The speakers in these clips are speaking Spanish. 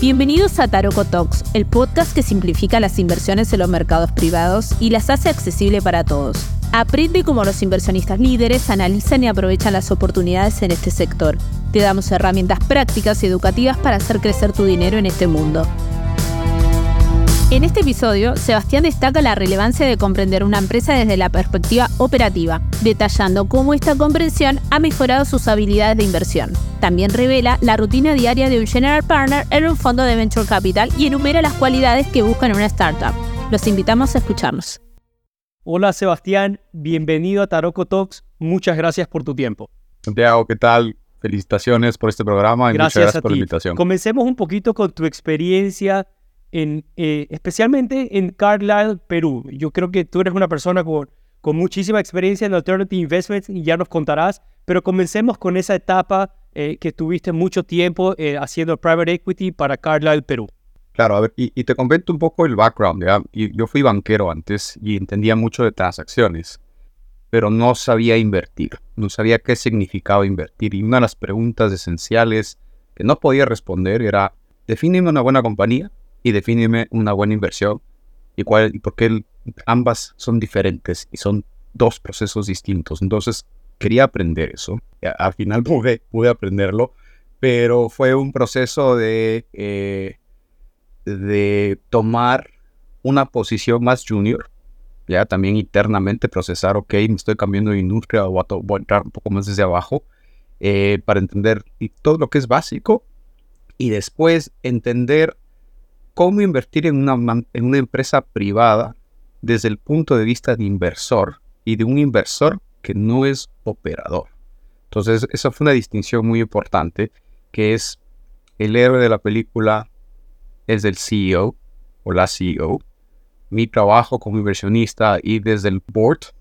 Bienvenidos a Taroco Talks, el podcast que simplifica las inversiones en los mercados privados y las hace accesible para todos. Aprende cómo los inversionistas líderes analizan y aprovechan las oportunidades en este sector. Te damos herramientas prácticas y educativas para hacer crecer tu dinero en este mundo. En este episodio, Sebastián destaca la relevancia de comprender una empresa desde la perspectiva operativa, detallando cómo esta comprensión ha mejorado sus habilidades de inversión. También revela la rutina diaria de un general partner en un fondo de venture capital y enumera las cualidades que buscan en una startup. Los invitamos a escucharnos. Hola Sebastián, bienvenido a Taroco Talks. Muchas gracias por tu tiempo. Santiago, ¿qué tal? Felicitaciones por este programa y gracias muchas gracias a por ti. la invitación. Comencemos un poquito con tu experiencia en, eh, especialmente en Carlisle, Perú. Yo creo que tú eres una persona con, con muchísima experiencia en Alternative Investments y ya nos contarás, pero comencemos con esa etapa eh, que tuviste mucho tiempo eh, haciendo private equity para Carlisle, Perú. Claro, a ver, y, y te comento un poco el background. ¿ya? Yo fui banquero antes y entendía mucho de transacciones, pero no sabía invertir, no sabía qué significaba invertir. Y una de las preguntas esenciales que no podía responder era, defíneme una buena compañía y defíneme una buena inversión y, cuál, y por qué ambas son diferentes y son dos procesos distintos. Entonces quería aprender eso. Al final pude, pude aprenderlo, pero fue un proceso de, eh, de tomar una posición más junior, ya también internamente procesar, ok, me estoy cambiando de industria o voy a, entrar un poco más desde abajo eh, para entender todo lo que es básico y después entender cómo invertir en una, empresa privada desde el punto de vista de inversor y de un inversor que no es operador. Entonces, esa fue una distinción muy importante, que es el héroe de la película es el CEO o la CEO. Mi trabajo como inversionista y desde el board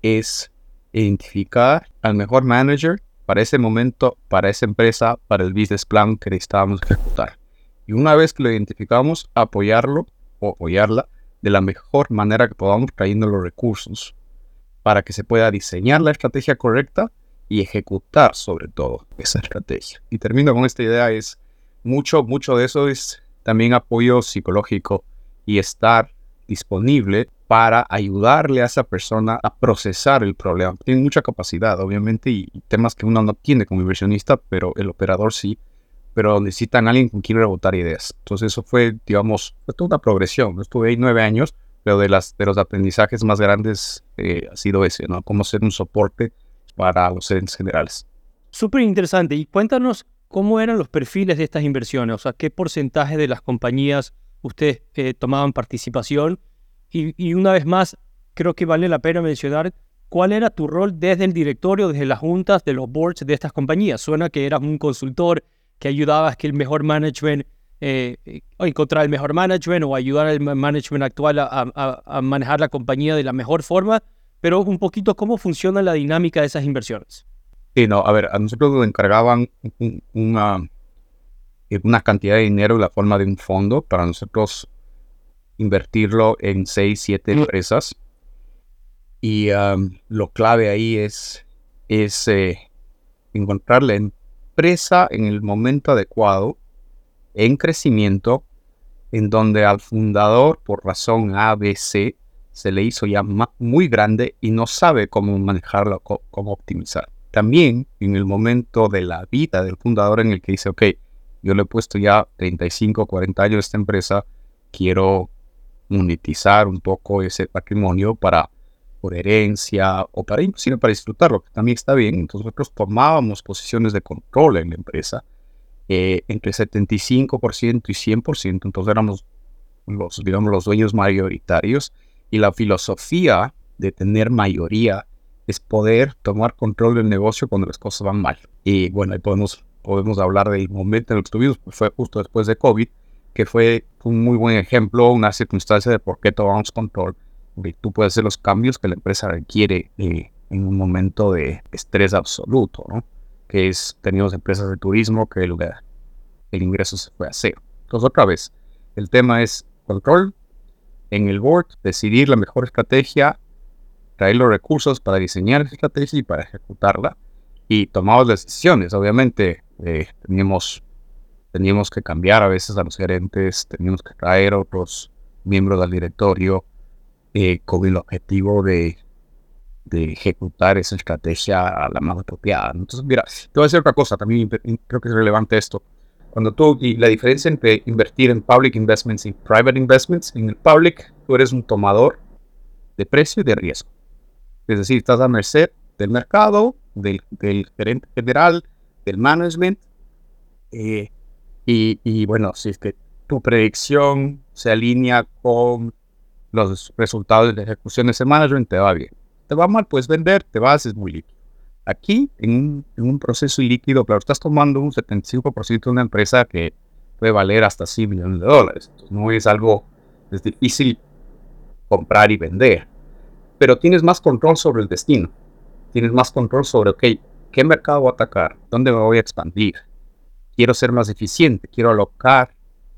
es identificar al mejor manager para ese momento, para esa empresa, para el business plan que necesitábamos ejecutar. Y una vez que lo identificamos, apoyarlo o apoyarla de la mejor manera que podamos trayendo los recursos para que se pueda diseñar la estrategia correcta y ejecutar sobre todo esa estrategia. Y termino con esta idea, es mucho, mucho de eso es también apoyo psicológico y estar disponible para ayudarle a esa persona a procesar el problema. Tiene mucha capacidad, obviamente, y temas que uno no tiene como inversionista, pero el operador sí, pero necesitan a alguien con quien rebotar ideas. Entonces eso fue, digamos, fue toda una progresión. Estuve ahí nueve años, pero de, las, de los aprendizajes más grandes eh, ha sido ese, ¿no? Cómo ser un soporte para los gerentes generales. Súper interesante. Y cuéntanos cómo eran los perfiles de estas inversiones, o sea, qué porcentaje de las compañías ustedes eh, tomaban participación. Y, y una vez más, creo que vale la pena mencionar cuál era tu rol desde el directorio, desde las juntas, de los boards de estas compañías. Suena que eras un consultor que ayudabas que el mejor management, eh, eh, o encontrar el mejor management o ayudar al ma- management actual a, a- a manejar la compañía de la mejor forma, pero un poquito cómo funciona la dinámica de esas inversiones. Sí, no, a ver, a nosotros nos encargaban un- una, una cantidad de dinero en la forma de un fondo para nosotros invertirlo en 6, 7 empresas. Y am, lo clave ahí es, es eh, encontrar la empresa en el momento adecuado, en crecimiento, en donde al fundador, por razón A, B, C, se le hizo ya muy grande y no sabe cómo manejarlo, cómo optimizar. También en el momento de la vida del fundador en el que dice, ok, yo le he puesto ya 35, 40 años a esta empresa, quiero monetizar un poco ese patrimonio para por herencia o para inclusive para disfrutarlo, que también está bien. Entonces nosotros tomábamos posiciones de control en la empresa eh, entre 75% y 100%, entonces éramos los, digamos, los dueños mayoritarios y la filosofía de tener mayoría es poder tomar control del negocio cuando las cosas van mal. Y bueno, ahí podemos, podemos hablar del momento en el que estuvimos, fue justo después de COVID, que fue un muy buen ejemplo, una circunstancia de por qué tomamos control. Tú puedes hacer los cambios que la empresa requiere eh, en un momento de estrés absoluto, ¿no? Que es, teníamos empresas de turismo que el, el ingreso se fue a cero. Entonces, otra vez, el tema es control en el board, decidir la mejor estrategia, traer los recursos para diseñar esa estrategia y para ejecutarla. Y tomamos las decisiones. Obviamente, eh, teníamos teníamos que cambiar a veces a los gerentes, teníamos que traer otros miembros del directorio eh, con el objetivo de, de, ejecutar esa estrategia a la más apropiada. Entonces, mira, te voy a decir otra cosa, también creo que es relevante esto. Cuando tú, y la diferencia entre invertir en public investments y private investments, en el public tú eres un tomador de precio y de riesgo. Es decir, estás a merced del mercado, del, del gerente general, del management, eh, y, bueno, si es que tu predicción se alinea con los resultados de la ejecución de ese management, te va bien. Te va mal, puedes vender, te vas, es muy líquido. Aquí, en un, proceso ilíquido, claro, estás tomando un 75% de una empresa que puede valer hasta 100 millones de dólares. no es algo, es difícil comprar y vender. Pero tienes más control sobre el destino. Tienes más control sobre, ok, ¿qué mercado voy a atacar? ¿Dónde me voy a expandir? quiero ser más eficiente, quiero alocar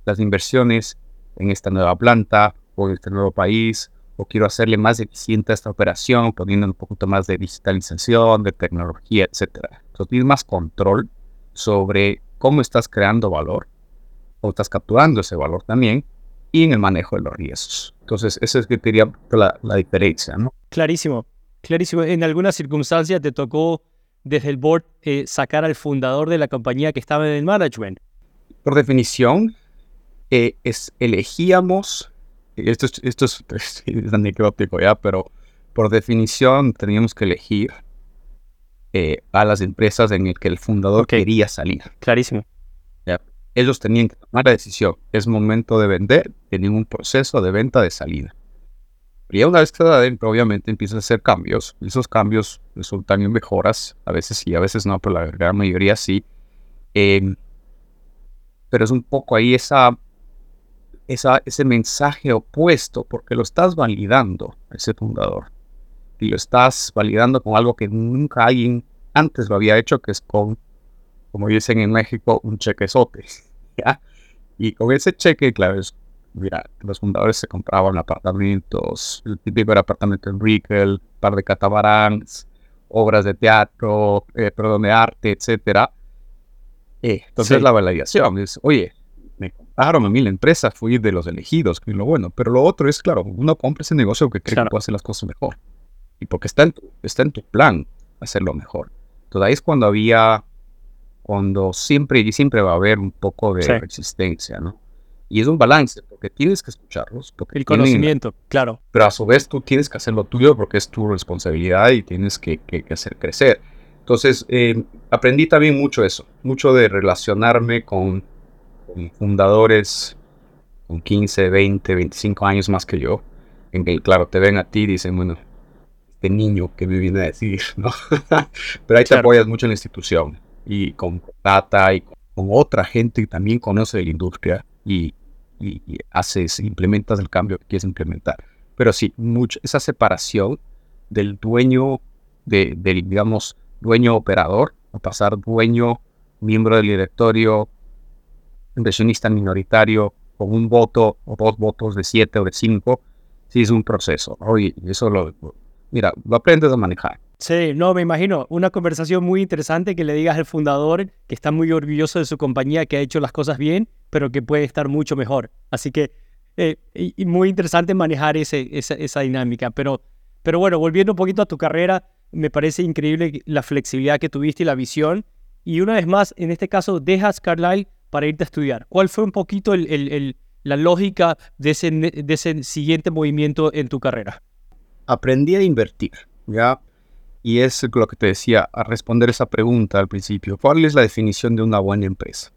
las inversiones en esta nueva planta en este nuevo país, o quiero hacerle más eficiente a esta operación, poniendo un poquito más de digitalización, de tecnología, etc. Entonces tienes más control sobre cómo estás creando valor, o estás capturando ese valor también, y en el manejo de los riesgos. Entonces, esa es que diría la, la diferencia, ¿no? Clarísimo, clarísimo. En algunas circunstancias te tocó desde el board eh, sacar al fundador de la compañía que estaba en el management? Por definición, eh, es, elegíamos, esto, es, esto es, anecdótico ya, pero por definición teníamos que elegir eh, a las empresas en las que el fundador quería salir. Clarísimo. Ellos tenían que tomar la decisión. Es momento de vender, en un proceso de venta de salida. Y una vez que está adentro, obviamente empiezan a hacer cambios. Esos cambios resultan en mejoras. A veces sí, a veces no, pero la gran mayoría sí. Em, pero es un poco ahí esa, esa, ese mensaje opuesto, porque lo estás validando, ese fundador. Y lo estás validando con algo que nunca alguien antes lo había hecho, que es con, como dicen en México, un chequezote. ¿ya? Y con ese cheque, claro, es mira, los fundadores se compraban apartamentos, el típico era apartamento en Rickel, par de catabaranes, obras de teatro, eh, perdón, de arte, etcétera. Eh, entonces la validación es, oye, compraron a mí la empresa, fui de los elegidos, que es lo bueno. Pero lo otro es, claro, uno compra ese negocio que cree que puede hacer las cosas mejor. Y porque está en tu, está en tu plan hacerlo mejor. Entonces ahí es cuando había, cuando siempre y siempre va a haber un poco de resistencia, ¿no? Y es un balance, porque tienes que escucharlos. Porque el conocimiento, claro. Pero a su vez tú tienes que hacer lo tuyo porque es tu responsabilidad y tienes que, hacer crecer. Entonces, eh, aprendí también mucho eso, mucho de relacionarme con, fundadores con 15, 20, 25 años más que yo, en que, claro, te ven a ti y dicen, bueno, este niño que me viene a decir, ¿no? Pero ahí te apoyas mucho en la institución y con data y con, otra gente que también conoce de la industria y, y, haces, implementas el cambio que quieres implementar. Pero sí, mucho, esa separación del dueño, de, del, digamos, dueño operador, a pasar dueño, miembro del directorio, inversionista minoritario, con un voto o dos votos de siete o de cinco, sí es un proceso. Oye, eso lo, mira, lo aprendes a manejar. Sí, no, me imagino. Una conversación muy interesante que le digas al fundador que está muy orgulloso de su compañía, que ha hecho las cosas bien, pero que puede estar mucho mejor. Así que, eh, y, muy interesante manejar ese, esa, dinámica. Pero, pero bueno, volviendo un poquito a tu carrera, me parece increíble la flexibilidad que tuviste y la visión. Y una vez más, en este caso, dejas Carlyle para irte a estudiar. ¿Cuál fue un poquito el, la lógica de ese, siguiente movimiento en tu carrera? Aprendí a invertir, ¿ya? Y es lo que te decía, a responder esa pregunta al principio. ¿Cuál es la definición de una buena empresa?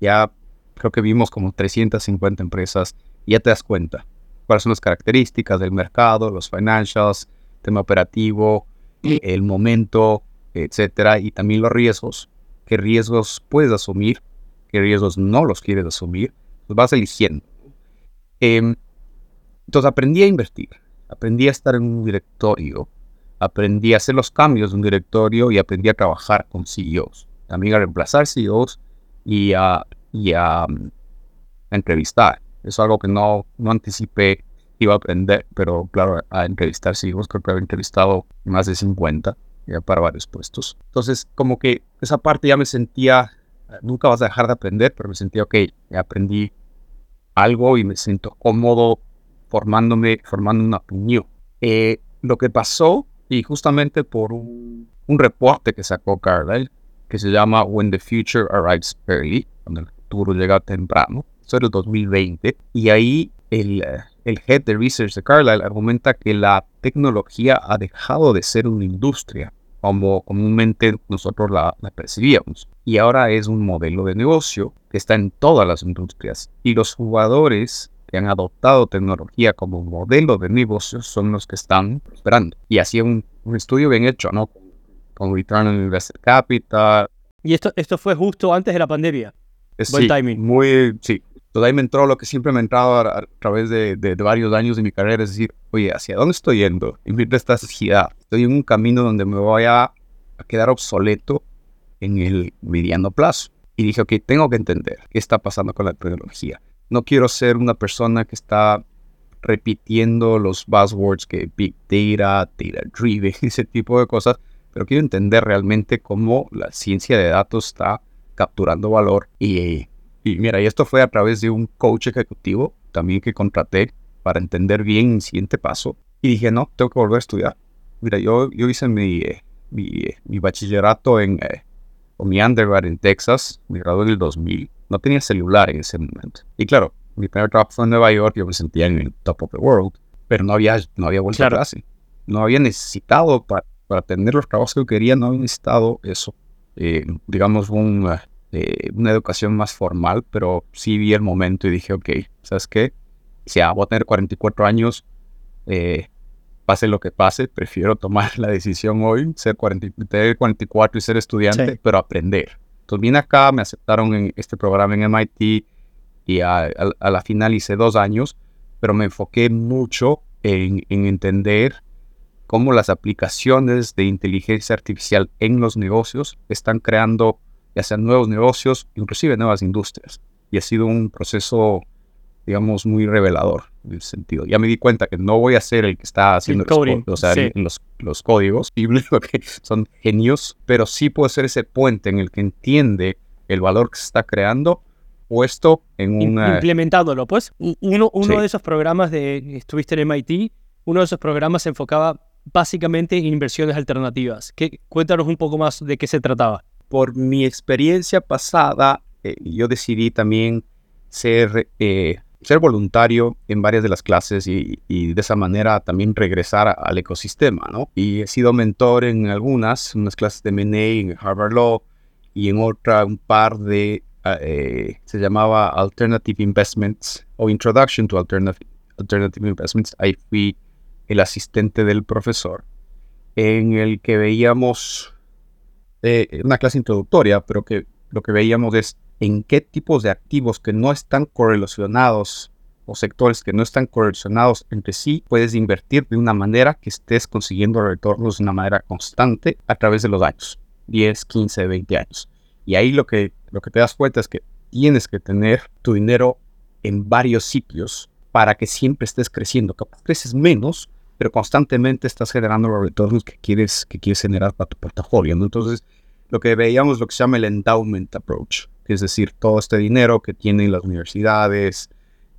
Ya creo que vimos como 350 empresas y ya te das cuenta cuáles son las características del mercado, los financials, tema operativo, el momento, etcétera, y también los riesgos. ¿Qué riesgos puedes asumir? ¿Qué riesgos no los quieres asumir? Los vas eligiendo. Em, entonces aprendí a invertir, aprendí a estar en un directorio, aprendí a hacer los cambios de un directorio y aprendí a trabajar con CEOs. También a reemplazar CEOs y a, y a, entrevistar. Eso es algo que no, no anticipé iba a aprender, pero claro, a entrevistar CEOs, creo que había entrevistado más de 50 ya para varios puestos. Entonces, como que esa parte ya me sentía nunca vas a dejar de aprender, pero me sentía, ok, aprendí algo y me siento cómodo formándome, formando una opinión. Eh, lo que pasó, y justamente por un, reporte que sacó Carlyle, que se llama When the Future Arrives Early, cuando el futuro llega temprano, eso era el 2020, y ahí el, el head de research de Carlyle argumenta que la tecnología ha dejado de ser una industria como comúnmente nosotros la, percibíamos. Y ahora es un modelo de negocio que está en todas las industrias. Y los jugadores que han adoptado tecnología como modelo de negocio son los que están prosperando. Y así un, un estudio bien hecho, ¿no? Con Return on Invested Capital. Y esto, esto fue justo antes de la pandemia. Buen timing. Muy, sí, Todavía me entró lo que siempre me ha entrado a, través de, varios años de mi carrera, es decir, oye, ¿hacia dónde estoy yendo? De esta necesidad. Estoy en un camino donde me voy a, quedar obsoleto en el mediano plazo. Y dije, ok, tengo que entender qué está pasando con la tecnología. No quiero ser una persona que está repitiendo los buzzwords que Big Data, Data Driven, ese tipo de cosas, pero quiero entender realmente cómo la ciencia de datos está capturando valor y y mira, y esto fue a través de un coach ejecutivo también que contraté para entender bien el siguiente paso. Y dije, no, tengo que volver a estudiar. Mira, yo, yo hice mi, eh, eh, mi, bachillerato en, eh, o mi undergrad en Texas, me gradué en el 2000. No tenía celular en ese momento. Y claro, mi primer trabajo fue en Nueva York, yo me sentía en el top of the world, pero no había, no había vuelto a clase. No había necesitado, para, para tener los trabajos que quería, no había necesitado eso. digamos, un, eh, una educación más formal, pero sí vi el momento y dije, ok, ¿sabes qué? Si voy a tener 44 años, eh, pase lo que pase, prefiero tomar la decisión hoy, ser 44 y ser estudiante, pero aprender. Entonces vine acá, me aceptaron en este programa en MIT y a, la final hice dos años, pero me enfoqué mucho en, en entender cómo las aplicaciones de inteligencia artificial en los negocios están creando ya sean nuevos negocios, inclusive nuevas industrias. Y ha sido un proceso, digamos, muy revelador en ese sentido. Ya me di cuenta que no voy a ser el que está haciendo los, los, códigos, que son genios, pero sí puedo ser ese puente en el que entiende el valor que se está creando puesto en un... Implementándolo, pues. Uno, uno de esos programas de... Estuviste en MIT, uno de esos programas se enfocaba básicamente en inversiones alternativas. ¿Qué, cuéntanos un poco más de qué se trataba por mi experiencia pasada, eh, yo decidí también ser, eh, ser voluntario en varias de las clases y, de esa manera también regresar al ecosistema, ¿no? Y he sido mentor en algunas, unas clases de M&A en Harvard Law y en otra un par de, ah, eh, se llamaba Alternative Investments o Introduction to Alternative, Alternative Investments. Ahí fui el asistente del profesor en el que veíamos eh, una clase introductoria, pero que lo que veíamos es en qué tipos de activos que no están correlacionados o sectores que no están correlacionados entre sí puedes invertir de una manera que estés consiguiendo retornos de una manera constante a través de los años, 10, 15, 20 años. Y ahí lo que, lo que te das cuenta es que tienes que tener tu dinero en varios sitios para que siempre estés creciendo. Capaz creces menos, pero constantemente estás generando los retornos que quieres, que quieres generar para tu portafolio. Entonces, lo que veíamos lo que se llama el endowment approach, es decir, todo este dinero que tienen las universidades,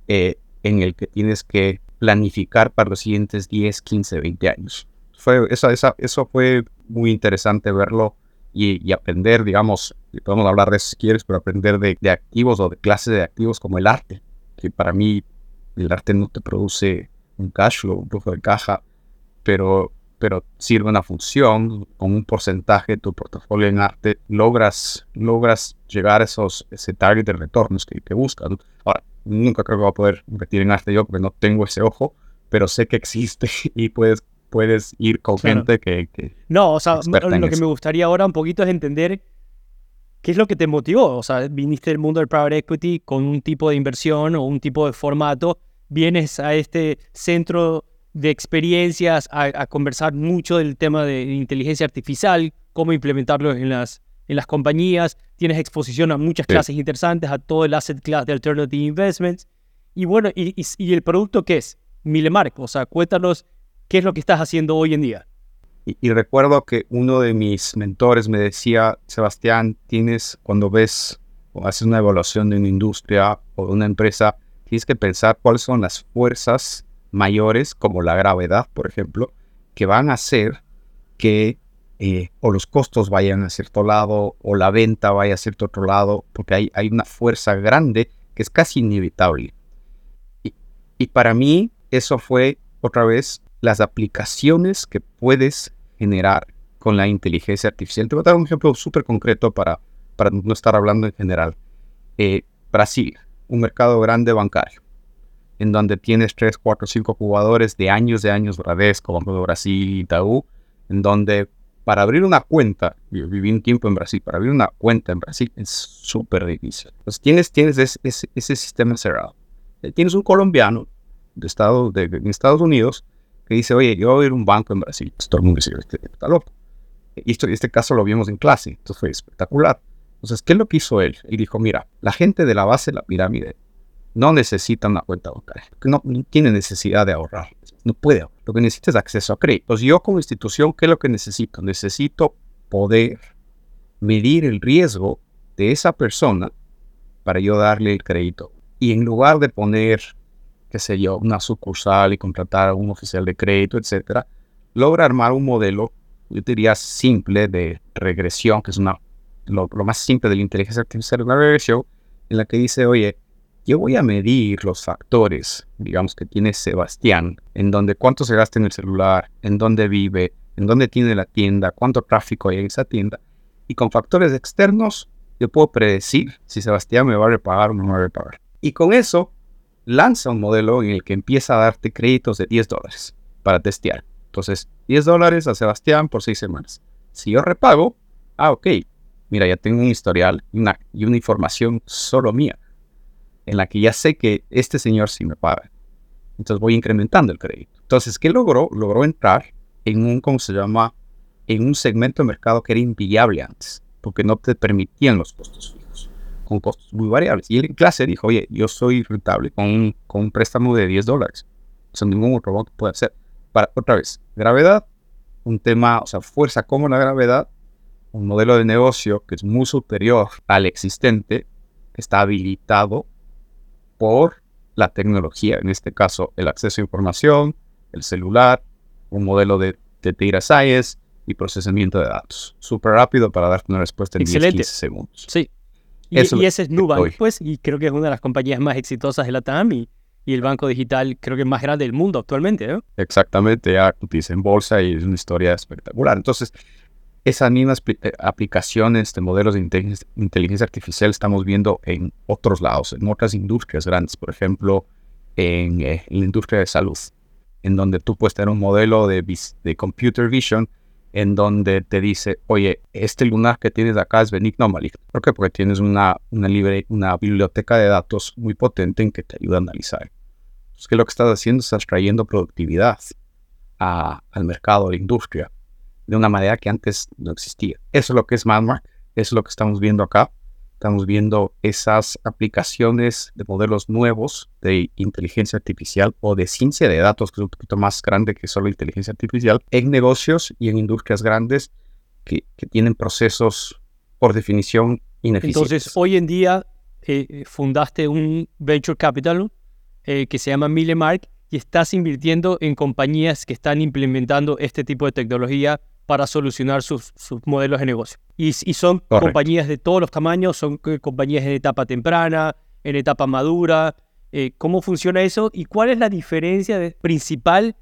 eh, en el que tienes que planificar para los siguientes 10, 15, 20 años. Fue, esa, esa, eso fue muy interesante verlo y, aprender, digamos, podemos hablar de eso si quieres, pero aprender de, de activos o de clases de activos como el arte, que para mí el arte no te produce un cash flow, un flujo de caja, pero, pero sirve una función, con un porcentaje de tu portafolio en arte, logras, logras llegar a esos, ese target de retornos que, que buscan. Ahora, nunca creo que voy a poder invertir en arte yo porque no tengo ese ojo, pero sé que existe y puedes, puedes ir con gente que, que, No, o sea, lo que me gustaría ahora un poquito es entender qué es lo que te motivó. O sea, viniste del mundo del private equity con un tipo de inversión o un tipo de formato vienes a este centro de experiencias a, conversar mucho del tema de inteligencia artificial, cómo implementarlo en las, en las compañías, tienes exposición a muchas clases interesantes, a todo el asset class de Alternative Investments. Y bueno, y, el producto qué es? Milemark, o sea, cuéntanos qué es lo que estás haciendo hoy en día. Y, y recuerdo que uno de mis mentores me decía, Sebastián, tienes, cuando ves o haces una evaluación de una industria o de una empresa, tienes que pensar cuáles son las fuerzas mayores, como la gravedad, por ejemplo, que van a hacer que eh, o los costos vayan a cierto lado o la venta vaya a cierto otro lado, porque hay, hay una fuerza grande que es casi inevitable. Y, para mí eso fue otra vez las aplicaciones que puedes generar con la inteligencia artificial. Te voy a dar un ejemplo súper concreto para, para no estar hablando en general. Eh, Brasil, un mercado grande bancario, en donde tienes 3, 4, 5 jugadores de años de años, Bradesco, Banco de Brasil, Itaú, en donde para abrir una cuenta, yo viví un tiempo en Brasil, para abrir una cuenta en Brasil es súper difícil. Entonces tienes, tienes ese, ese, sistema cerrado. Eh, tienes un colombiano de, Estado, de, de Estados Unidos que dice, oye, yo voy a abrir un banco en Brasil. Todo el mundo dice, este, está loco. Y esto, este caso lo vimos en clase, entonces fue espectacular. Entonces, ¿qué es lo que hizo él? Y dijo, mira, la gente de la base de la pirámide no necesita una cuenta bancaria, no, no tiene necesidad de ahorrar, no puede. Lo que necesita es acceso a crédito. Entonces, yo como institución, ¿qué es lo que necesito? Necesito poder medir el riesgo de esa persona para yo darle el crédito. Y en lugar de poner, qué sé yo, una sucursal y contratar a un oficial de crédito, etcétera, logra armar un modelo yo diría simple de regresión, que es una, lo, más simple de la inteligencia artificial, una regresión en la que dice, oye, yo voy a medir los factores, digamos, que tiene Sebastián, en donde cuánto se gasta en el celular, en dónde vive, en dónde tiene la tienda, cuánto tráfico hay en esa tienda. Y con factores externos, yo puedo predecir si Sebastián me va a repagar o no me va a repagar. Y con eso, lanza un modelo en el que empieza a darte créditos de 10 dólares para testear. Entonces, 10 dólares a Sebastián por 6 semanas. Si yo repago, ah, ok, mira, ya tengo un historial una, y una información solo mía, en la que ya sé que este señor sí me paga. Entonces voy incrementando el crédito. Entonces, ¿qué logró? Logró entrar en un, ¿cómo se llama? En un segmento de mercado que era inviable antes, porque no te permitían los costos fijos, con costos muy variables. Y él en clase dijo, oye, yo soy rentable con un, con un préstamo de 10 dólares. Eso ningún otro banco puede hacer para, otra vez, gravedad, un tema, o sea, fuerza como la gravedad, un modelo de negocio que es muy superior al existente, está habilitado por la tecnología, en este caso el acceso a información, el celular, un modelo de, de data science y procesamiento de datos. Súper rápido para darte una respuesta en 10, 15 segundos. Sí. Y, y ese es Nubank, pues, y creo que es una de las compañías más exitosas de la TAM y y el banco digital creo que es más grande del mundo actualmente, ¿no? Exactamente, ya cotiza en bolsa y es una historia espectacular. Entonces, esas mismas eh, aplicaciones de modelos de inteligencia, artificial estamos viendo en otros lados, en otras industrias grandes, por ejemplo, en, eh, la industria de salud, en donde tú puedes tener un modelo de, de computer vision en donde te dice, oye, este lunar que tienes acá es benigno o maligno. ¿Por qué? Porque tienes una, biblioteca de datos muy potente en que te ayuda a analizar. Entonces, ¿qué es lo que estás haciendo? Estás trayendo productividad al mercado, a la industria, de una manera que antes no existía. Eso es lo que es MadMark, eso es lo que estamos viendo acá. Estamos viendo esas aplicaciones de modelos nuevos de inteligencia artificial o de ciencia de datos, que es un poquito más grande que solo inteligencia artificial, en negocios y en industrias grandes que, tienen procesos por definición ineficientes. Entonces, hoy en día eh, fundaste un venture capital eh, que se llama Milemark y estás invirtiendo en compañías que están implementando este tipo de tecnología para solucionar sus, modelos de negocio. Y, son compañías de todos los tamaños, son eh, compañías en etapa temprana, en etapa madura. Eh, ¿Cómo funciona eso? ¿Y cuál es la diferencia principal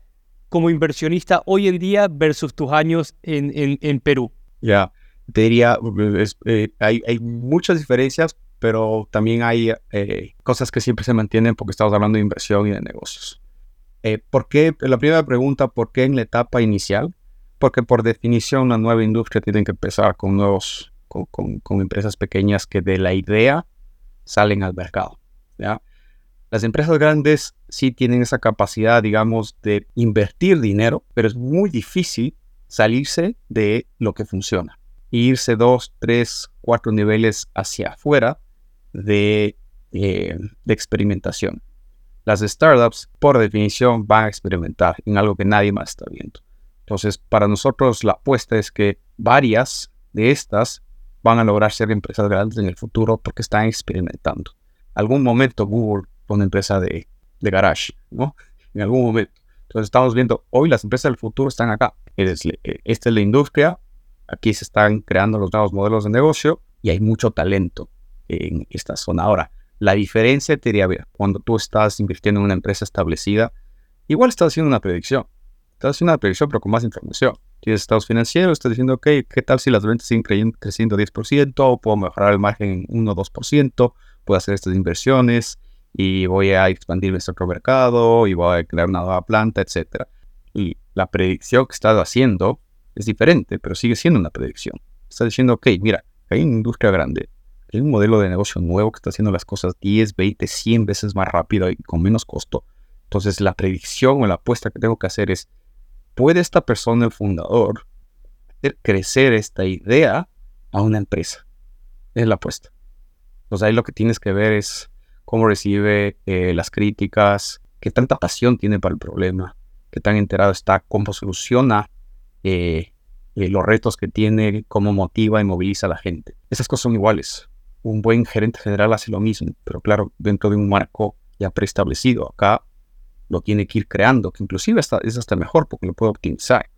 como inversionista hoy en día versus tus años en, en, Perú? Ya, te diría, eh, hay, hay, muchas diferencias, pero también hay cosas que siempre se mantienen porque estamos hablando de inversión y de negocios. ¿Por qué? La primera pregunta, ¿por qué en la etapa inicial? Porque por definición una nueva industria tiene que empezar con nuevos, con, empresas pequeñas que de la idea salen al mercado. Las empresas grandes sí tienen esa capacidad, digamos, de invertir dinero, pero es muy difícil salirse de lo que funciona e irse dos, tres, cuatro niveles hacia afuera de, eh, de experimentación. Las startups, por definición, van a experimentar en algo que nadie más está viendo. Entonces, para nosotros la apuesta es que varias de estas van a lograr ser empresas grandes en el futuro porque están experimentando. Algún momento Google una empresa de, de garage, ¿no? En algún momento. Entonces estamos viendo, hoy las empresas del futuro están acá. Eh, esta es la industria, aquí se están creando los nuevos modelos de negocio y hay mucho talento en esta zona. Ahora, la diferencia te diría, cuando tú estás invirtiendo en una empresa establecida, igual estás haciendo una predicción. Estás haciendo una predicción, pero con más información. Tienes estados financieros, estás diciendo, ok, ¿qué tal si las ventas siguen creciendo 10%? Puedo mejorar el margen en 1 o 2%, puedo hacer estas inversiones y voy a expandir nuestro mercado y voy a crear una nueva planta, etc. Y la predicción que estás haciendo es diferente, pero sigue siendo una predicción. Estás diciendo, ok, mira, hay una industria grande, hay un modelo de negocio nuevo que está haciendo las cosas 10, 20, 100 veces más rápido y con menos costo. Entonces la predicción o la apuesta que tengo que hacer es, ¿puede esta persona, el fundador, hacer crecer esta idea a una empresa? Es la apuesta. Entonces ahí lo que tienes que ver es cómo recibe eh, las críticas, qué tanta pasión tiene para el problema, qué tan enterado está, cómo soluciona eh, eh, los retos que tiene, cómo motiva y moviliza a la gente. Esas cosas son iguales. Un buen gerente general hace lo mismo, pero claro, dentro de un marco ya preestablecido. Acá lo tiene que ir creando, que inclusive es hasta mejor porque lo puede optimizar.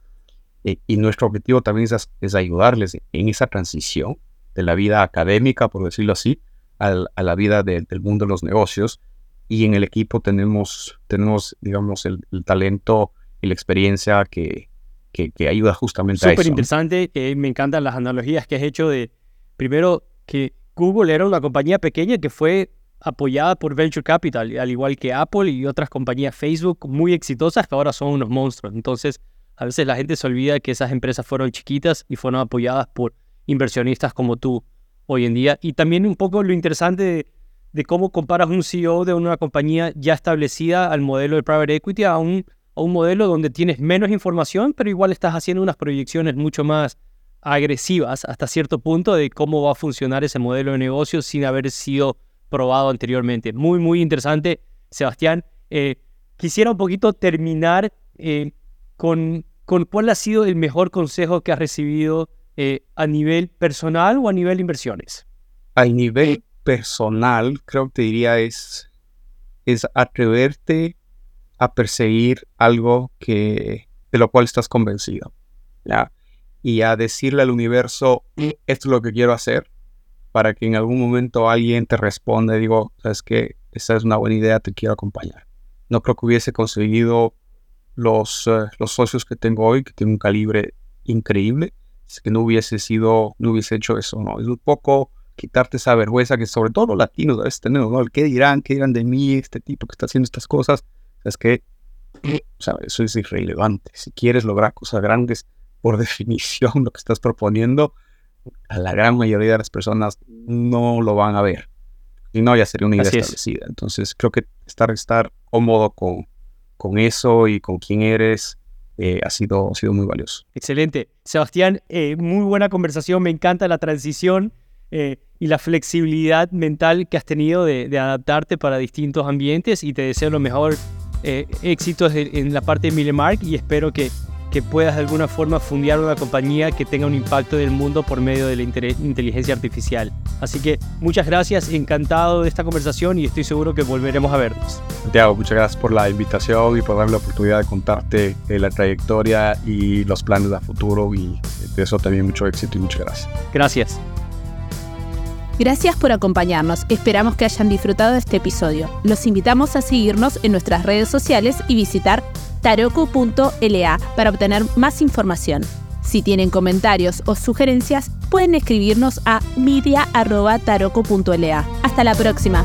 Eh, y nuestro objetivo también es, ayudarles en esa transición de la vida académica, por decirlo así, a la vida del mundo de los negocios. Y en el equipo tenemos, tenemos digamos, el talento y la experiencia que, que, ayuda justamente a eso. Súper interesante, eh, me encantan las analogías que has hecho de, primero, que Google era una compañía pequeña que fue apoyada por Venture Capital, al igual que Apple y otras compañías Facebook muy exitosas que ahora son unos monstruos. Entonces, a veces la gente se olvida que esas empresas fueron chiquitas y fueron apoyadas por inversionistas como tú hoy en día. Y también un poco lo interesante de, de cómo comparas un CEO de una compañía ya establecida al modelo de private equity a un un modelo donde tienes menos información, pero igual estás haciendo unas proyecciones mucho más agresivas hasta cierto punto de cómo va a funcionar ese modelo de negocio sin haber sido probado anteriormente. Muy, muy interesante, Sebastián. Eh, quisiera un poquito terminar eh, con, con cuál ha sido el mejor consejo que has recibido eh, a nivel personal o a nivel inversiones. A nivel personal, creo que te diría es, es atreverte a perseguir algo que, de lo cual estás convencido. Y a decirle al universo, esto es lo que quiero hacer, para que en algún momento alguien te responda y digo, sabes que esa es una buena idea, te quiero acompañar. No creo que hubiese conseguido los, eh, los socios que tengo hoy, que tienen un calibre increíble, que no hubiese sido, no hubiese hecho eso, ¿no? Es un poco quitarte esa vergüenza que sobre todo los latinos a veces tenemos, ¿no? Qué dirán, qué dirán de mí, este tipo que está haciendo estas cosas es que eso es irrelevante. Si quieres lograr cosas grandes, por definición, lo que estás proponiendo, la gran mayoría de las personas no lo van a ver. Y no, ya sería una idea establecida. Entonces, creo que estar, estar cómodo con, con eso y con quién eres eh, ha, sido, ha sido muy valioso. Excelente. Sebastián, eh, muy buena conversación. Me encanta la transición. Eh, y la flexibilidad mental que has tenido de, de, adaptarte para distintos ambientes y te deseo lo mejor éxitos en la parte de Milemark y espero que, que puedas de alguna forma fundear una compañía que tenga un impacto en el mundo por medio de la inteligencia artificial. Así que muchas gracias, encantado de esta conversación y estoy seguro que volveremos a vernos. Santiago, muchas gracias por la invitación y por darme la oportunidad de contarte eh, la trayectoria y los planes a futuro y de eso también mucho éxito y muchas gracias. Gracias. Gracias por acompañarnos, esperamos que hayan disfrutado de este episodio. Los invitamos a seguirnos en nuestras redes sociales y visitar taroku.la para obtener más información. Si tienen comentarios o sugerencias, pueden escribirnos a media.taroku.la. Hasta la próxima.